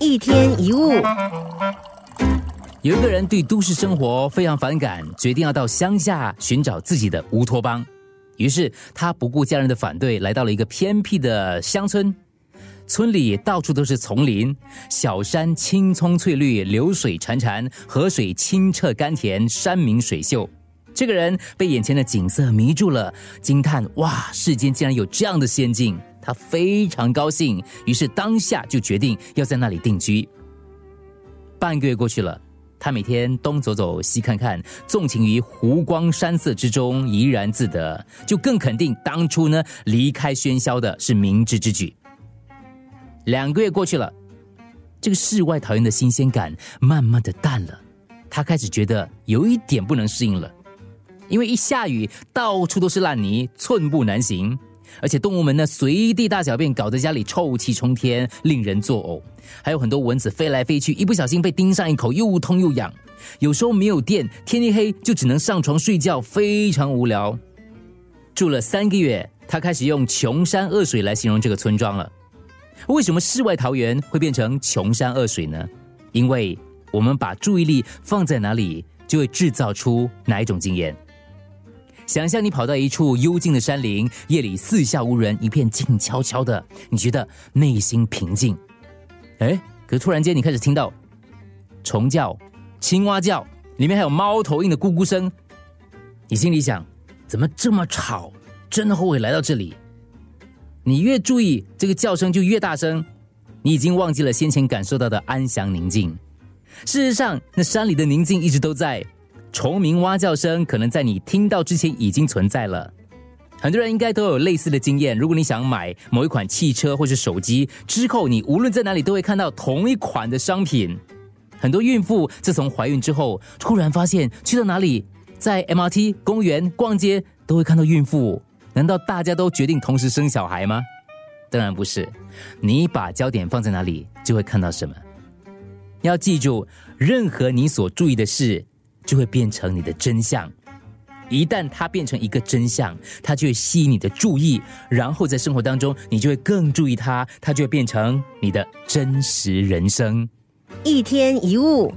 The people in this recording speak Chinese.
一天一物，有一个人对都市生活非常反感，决定要到乡下寻找自己的乌托邦。于是他不顾家人的反对，来到了一个偏僻的乡村。村里到处都是丛林，小山青葱翠绿，流水潺潺，河水清澈甘甜，山明水秀。这个人被眼前的景色迷住了，惊叹：哇，世间竟然有这样的仙境！他非常高兴，于是当下就决定要在那里定居。半个月过去了，他每天东走走西看看，纵情于湖光山色之中，怡然自得，就更肯定当初呢离开喧嚣的是明智之举。两个月过去了，这个世外桃源的新鲜感慢慢的淡了，他开始觉得有一点不能适应了，因为一下雨到处都是烂泥，寸步难行。而且动物们呢随地大小便，搞得家里臭气冲天，令人作呕。还有很多蚊子飞来飞去，一不小心被叮上一口，又痛又痒。有时候没有电，天一黑就只能上床睡觉，非常无聊。住了三个月，他开始用“穷山恶水”来形容这个村庄了。为什么世外桃源会变成穷山恶水呢？因为我们把注意力放在哪里，就会制造出哪一种经验。想象你跑到一处幽静的山林，夜里四下无人，一片静悄悄的，你觉得内心平静。哎，可突然间你开始听到虫叫、青蛙叫，里面还有猫头鹰的咕咕声。你心里想，怎么这么吵？真的后悔来到这里。你越注意这个叫声就越大声，你已经忘记了先前感受到的安详宁静。事实上，那山里的宁静一直都在。虫鸣蛙叫声可能在你听到之前已经存在了，很多人应该都有类似的经验。如果你想买某一款汽车或是手机，之后你无论在哪里都会看到同一款的商品。很多孕妇自从怀孕之后，突然发现去到哪里，在 MRT、公园、逛街都会看到孕妇。难道大家都决定同时生小孩吗？当然不是。你把焦点放在哪里，就会看到什么。要记住，任何你所注意的事。就会变成你的真相。一旦它变成一个真相，它就会吸引你的注意，然后在生活当中，你就会更注意它，它就会变成你的真实人生。一天一物。